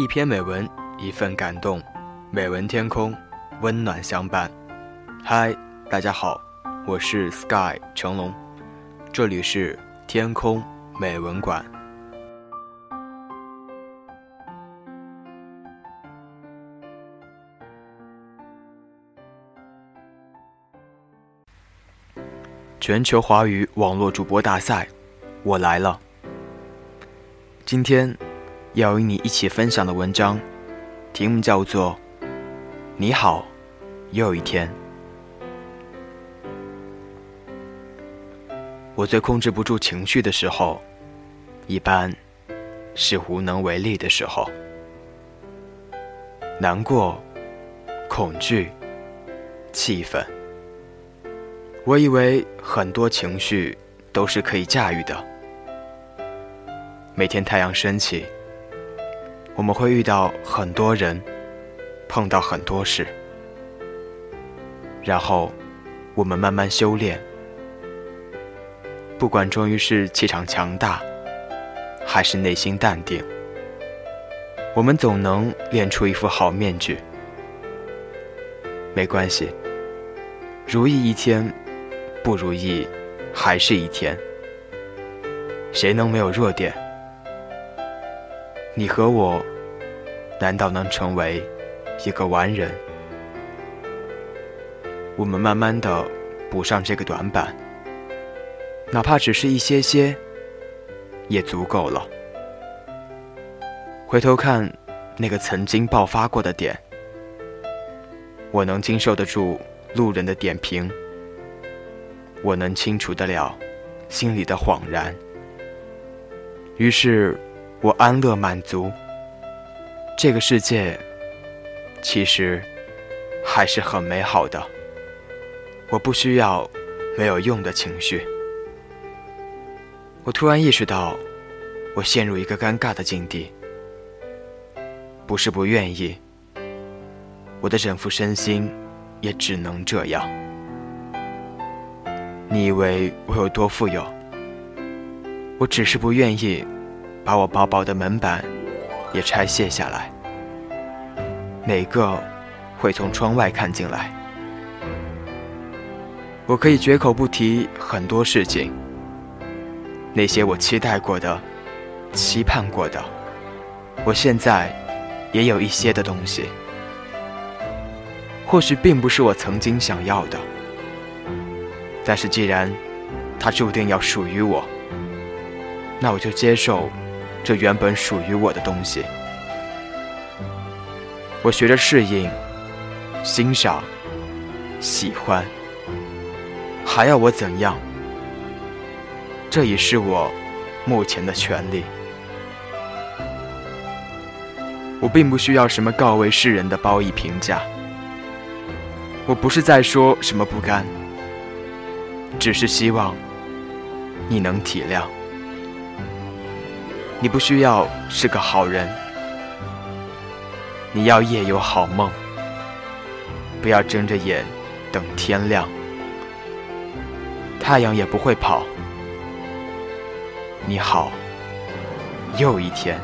一篇美文，一份感动，美文天空，温暖相伴。嗨，大家好，我是 Sky 成龙，这里是天空美文馆。全球华语网络主播大赛，我来了。今天要与你一起分享的文章，题目叫做《你好，又一天》。我最控制不住情绪的时候，一般是无能为力的时候。难过、恐惧、气愤。我以为很多情绪都是可以驾驭的。每天太阳升起，我们会遇到很多人，碰到很多事，然后我们慢慢修炼。不管终于是气场强大，还是内心淡定，我们总能练出一副好面具。没关系，如意一天。不如意，还是一天。谁能没有弱点？你和我，难道能成为一个完人？我们慢慢的补上这个短板，哪怕只是一些些，也足够了。回头看那个曾经爆发过的点，我能经受得住路人的点评。我能清除得了心里的恍然，于是我安乐满足。这个世界其实还是很美好的。我不需要没有用的情绪。我突然意识到，我陷入一个尴尬的境地。不是不愿意，我的整副身心也只能这样。你以为我有多富有？我只是不愿意把我薄薄的门板也拆卸下来。哪个会从窗外看进来？我可以绝口不提很多事情，那些我期待过的、期盼过的，我现在也有一些的东西，或许并不是我曾经想要的。但是，既然它注定要属于我，那我就接受这原本属于我的东西。我学着适应、欣赏、喜欢，还要我怎样？这已是我目前的权利。我并不需要什么告慰世人的褒义评价。我不是在说什么不甘。只是希望你能体谅。你不需要是个好人，你要夜有好梦，不要睁着眼等天亮。太阳也不会跑。你好，又一天。